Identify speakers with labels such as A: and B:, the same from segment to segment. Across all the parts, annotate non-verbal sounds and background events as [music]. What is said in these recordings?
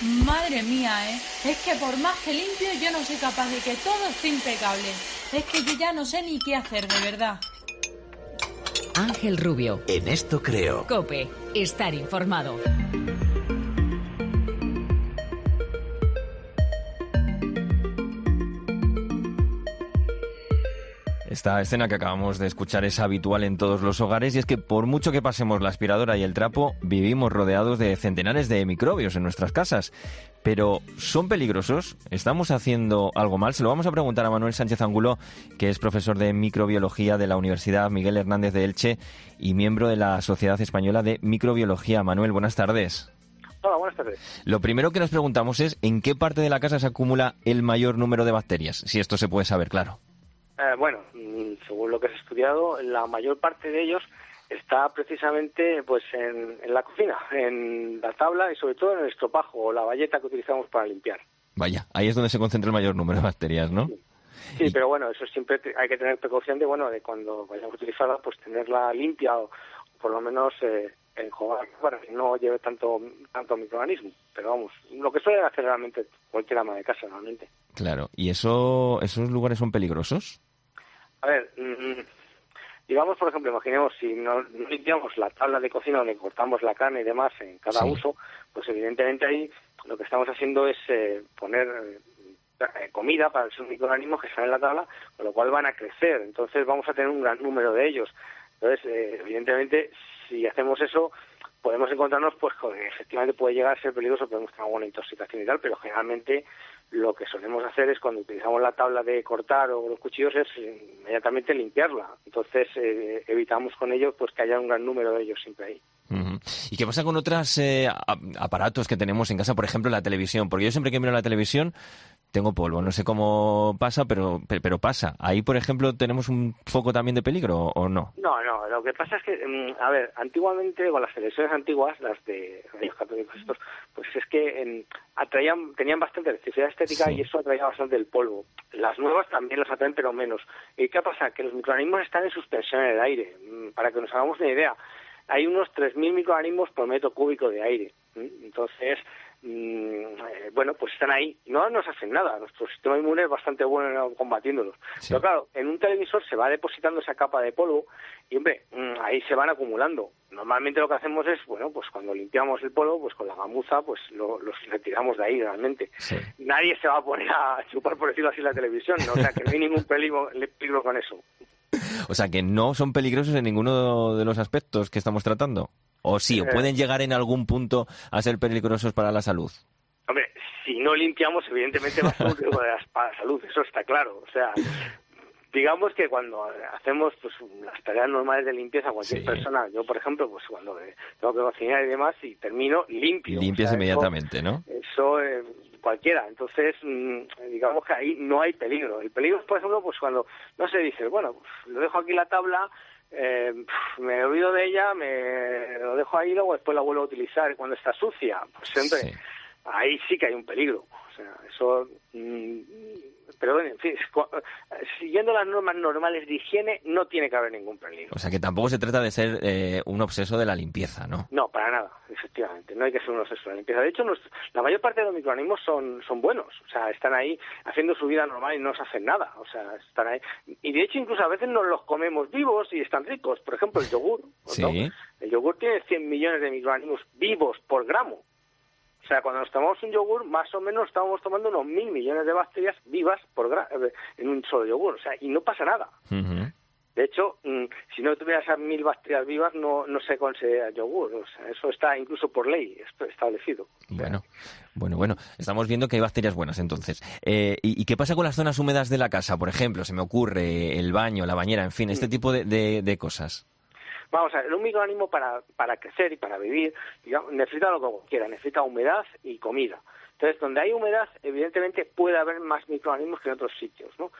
A: Madre mía, ¿eh? Es que por más que limpio yo no soy capaz de que todo esté impecable. Es que yo ya no sé ni qué hacer, de verdad.
B: Ángel Rubio.
C: En esto creo.
B: Cope. Estar informado.
D: Esta escena que acabamos de escuchar es habitual en todos los hogares y es que por mucho que pasemos la aspiradora y el trapo, vivimos rodeados de centenares de microbios en nuestras casas. Pero, ¿son peligrosos? ¿Estamos haciendo algo mal? Se lo vamos a preguntar a Manuel Sánchez Angulo, que es profesor de microbiología de la Universidad Miguel Hernández de Elche y miembro de la Sociedad Española de Microbiología. Manuel, buenas tardes.
E: Hola, buenas tardes.
D: Lo primero que nos preguntamos es en qué parte de la casa se acumula el mayor número de bacterias, si esto se puede saber, claro.
E: Eh, bueno, mm, según lo que has estudiado, la mayor parte de ellos está precisamente pues en, la cocina, en la tabla y sobre todo en el estropajo o la valleta que utilizamos para limpiar.
D: Vaya, ahí es donde se concentra el mayor número de bacterias, ¿no?
E: Sí, pero bueno, eso siempre hay que tener precaución de, bueno, de cuando vayamos a utilizarla, pues tenerla limpia o, por lo menos eh, enjuagar para que no lleve tanto tanto microorganismo. Pero vamos, lo que suele hacer realmente cualquier ama de casa, realmente.
D: Claro, ¿y eso, esos lugares son peligrosos?
E: A ver, mm, digamos, por ejemplo, imaginemos si no, limpiamos la tabla de cocina donde cortamos la carne y demás en cada uso, pues evidentemente ahí lo que estamos haciendo es eh, poner eh, comida para esos microorganismos que están en la tabla, con lo cual van a crecer. Entonces vamos a tener un gran número de ellos. Entonces, eh, evidentemente, si hacemos eso, podemos encontrarnos pues con efectivamente puede llegar a ser peligroso, podemos tener alguna intoxicación y tal, pero generalmente lo que solemos hacer es cuando utilizamos la tabla de cortar o los cuchillos es inmediatamente limpiarla. Entonces eh, evitamos con ello pues que haya un gran número de ellos siempre ahí.
D: ¿Y qué pasa con otros eh, aparatos que tenemos en casa, por ejemplo la televisión? Porque yo siempre que miro la televisión tengo polvo. No sé cómo pasa, pero, pero pasa. Ahí, por ejemplo, ¿tenemos un foco también de peligro o no?
E: No, no. Lo que pasa es que, mm, a ver, antiguamente, con las televisiones antiguas, las de rayos católicos estos, pues es que atraían, tenían bastante electricidad estética y eso atraía bastante el polvo. Las nuevas también los atraen, pero menos. ¿Y qué pasa? Que los microorganismos están en suspensión en el aire. Mm, para que nos hagamos una idea, hay unos 3.000 microorganismos por metro cúbico de aire. Entonces, Mm, eh, bueno, pues están ahí. No nos hacen nada. Nuestro sistema inmune es bastante bueno combatiéndolos. Pero claro, en un televisor se va depositando esa capa de polvo y, hombre, mm, ahí se van acumulando. Normalmente lo que hacemos es, bueno, pues cuando limpiamos el polvo, pues con la gamuza, pues lo, los retiramos de ahí realmente. Nadie se va a poner a [laughs] chupar, por decirlo así, la televisión. ¿no? O sea, que no hay ningún peligro, peligro con eso.
D: O sea, que no son peligrosos en ninguno de los aspectos que estamos tratando. ¿O sí? ¿O eh. pueden llegar en algún punto a ser peligrosos para la salud?
E: Hombre, si no limpiamos, evidentemente va a ser un riesgo para la salud, eso está claro. O sea, digamos que cuando hacemos pues las tareas normales de limpieza cualquier persona yo por ejemplo pues cuando tengo que cocinar y demás y termino limpio
D: limpias inmediatamente no
E: eso eh, cualquiera. Entonces mm, digamos que ahí no hay peligro. El peligro es por ejemplo pues cuando no se dice bueno pues lo dejo aquí la tabla eh, me olvido de ella, me lo dejo ahí luego después la vuelvo a utilizar cuando está sucia. Pues siempre, ahí sí que hay un peligro. O sea, eso mm, pero bueno, en fin, [laughs] siguiendo las normas normales de higiene no tiene que haber ningún peligro.
D: O sea que tampoco se trata de ser eh, un obseso de la limpieza, ¿no?
E: No, para nada, efectivamente, no hay que ser un obseso de la limpieza. De hecho, la mayor parte de los microorganismos son, son buenos, o sea, están ahí haciendo su vida normal y no se hacen nada, o sea, están ahí. Y de hecho, incluso a veces nos los comemos vivos y están ricos. Por ejemplo, el yogur. ¿Sí? El yogur tiene 100 millones de microorganismos vivos por gramo. O sea, cuando nos tomamos un yogur, más o menos estamos tomando unos mil millones de bacterias vivas por eh, en un solo yogur. O sea, y no pasa nada. De hecho, mm, si no tuvieras esas mil bacterias vivas, no, no se considera yogur. O sea, eso está incluso por ley establecido.
D: Bueno, bueno, bueno. Estamos viendo que hay bacterias buenas, entonces. Eh, ¿y, qué pasa con las zonas húmedas de la casa? Por ejemplo, se me ocurre el baño, la bañera, en fin, este mm. tipo de, de cosas.
E: Vamos a ver, un microorganismo para, para crecer y para vivir necesita lo que quiera, necesita humedad y comida. Entonces, donde hay humedad, evidentemente puede haber más microorganismos que en otros sitios, ¿no?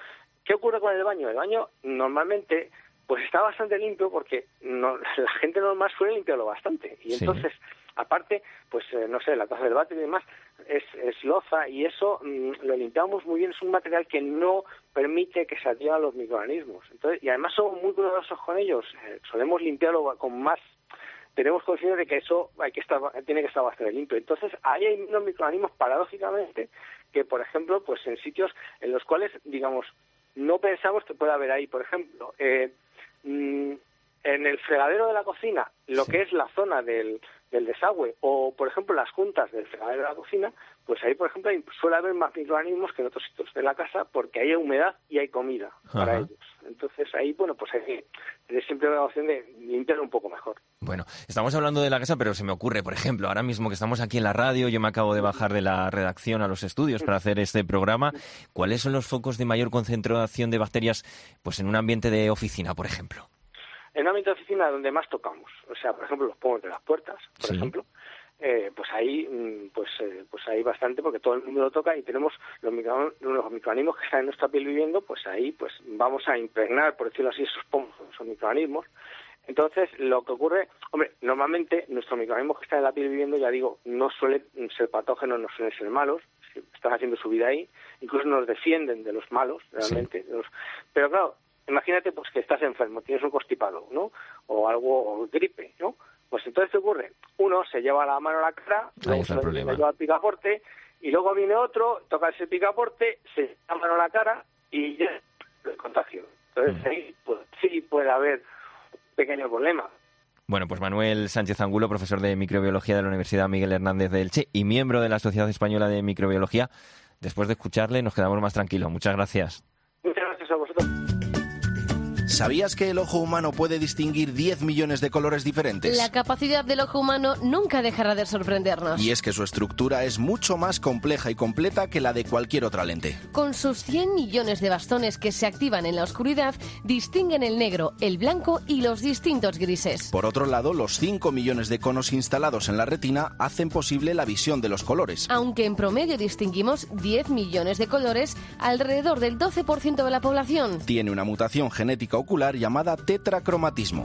E: ¿Qué ocurre con el baño? El baño normalmente pues está bastante limpio porque [laughs] la gente normal suele limpiarlo bastante. Y entonces, aparte, pues eh, no sé, la taza del váter y demás es, es loza y eso mm, lo limpiamos muy bien. Es un material que no permite que se adhieran los microorganismos. Entonces, y además somos muy cuidadosos con ellos. Eh, solemos limpiarlo con más tenemos conciencia de que eso hay que estar, tiene que estar bastante limpio. Entonces, ahí hay unos microorganismos paradójicamente que, por ejemplo, pues en sitios en los cuales, digamos, no pensamos que pueda haber ahí, por ejemplo, eh, mm, en el fregadero de la cocina, lo que es la zona del, del desagüe o, por ejemplo, las juntas del fregadero de la cocina, pues ahí, por ejemplo, suele haber más microorganismos que en otros sitios de la casa porque hay humedad y hay comida para ellos. Entonces ahí, bueno, pues hay que tener siempre la opción de limpiar un poco mejor.
D: Bueno, estamos hablando de la casa, pero se me ocurre, por ejemplo, ahora mismo que estamos aquí en la radio, yo me acabo de bajar de la redacción a los estudios para hacer este programa. ¿Cuáles son los focos de mayor concentración de bacterias pues en un ambiente de oficina, por ejemplo?
E: En un ambiente de oficina donde más tocamos, o sea, por ejemplo, los pomos de las puertas, por ejemplo, eh, pues ahí mm, pues eh, pues hay bastante porque todo el mundo lo toca y tenemos los, micro, los microorganismos que están en nuestra piel viviendo pues ahí pues vamos a impregnar por decirlo así esos pomos esos microorganismos entonces lo que ocurre hombre normalmente nuestros microorganismos que están en la piel viviendo ya digo no suelen ser patógenos no suelen ser malos están haciendo su vida ahí incluso nos defienden de los malos realmente pero claro imagínate pues que estás enfermo tienes un constipado no o algo o gripe no pues entonces, ¿qué ocurre? Uno se lleva la mano a la cara, luego se lleva al picaporte, y luego viene otro, toca ese picaporte, se lleva la mano a la cara y ya el contagio. Entonces, mm. ahí pues, sí puede haber un pequeño problema.
D: Bueno, pues Manuel Sánchez Angulo, profesor de microbiología de la Universidad Miguel Hernández de Elche y miembro de la Sociedad Española de Microbiología. Después de escucharle, nos quedamos más tranquilos. Muchas gracias.
E: Muchas gracias a vosotros.
C: ¿Sabías que el ojo humano puede distinguir 10 millones de colores diferentes?
F: La capacidad del ojo humano nunca dejará de sorprendernos.
C: Y es que su estructura es mucho más compleja y completa que la de cualquier otra lente.
F: Con sus 100 millones de bastones que se activan en la oscuridad, distinguen el negro, el blanco y los distintos grises.
C: Por otro lado, los 5 millones de conos instalados en la retina hacen posible la visión de los colores.
F: Aunque en promedio distinguimos 10 millones de colores, alrededor del 12% de la población
C: tiene una mutación genética ocular llamada tetracromatismo.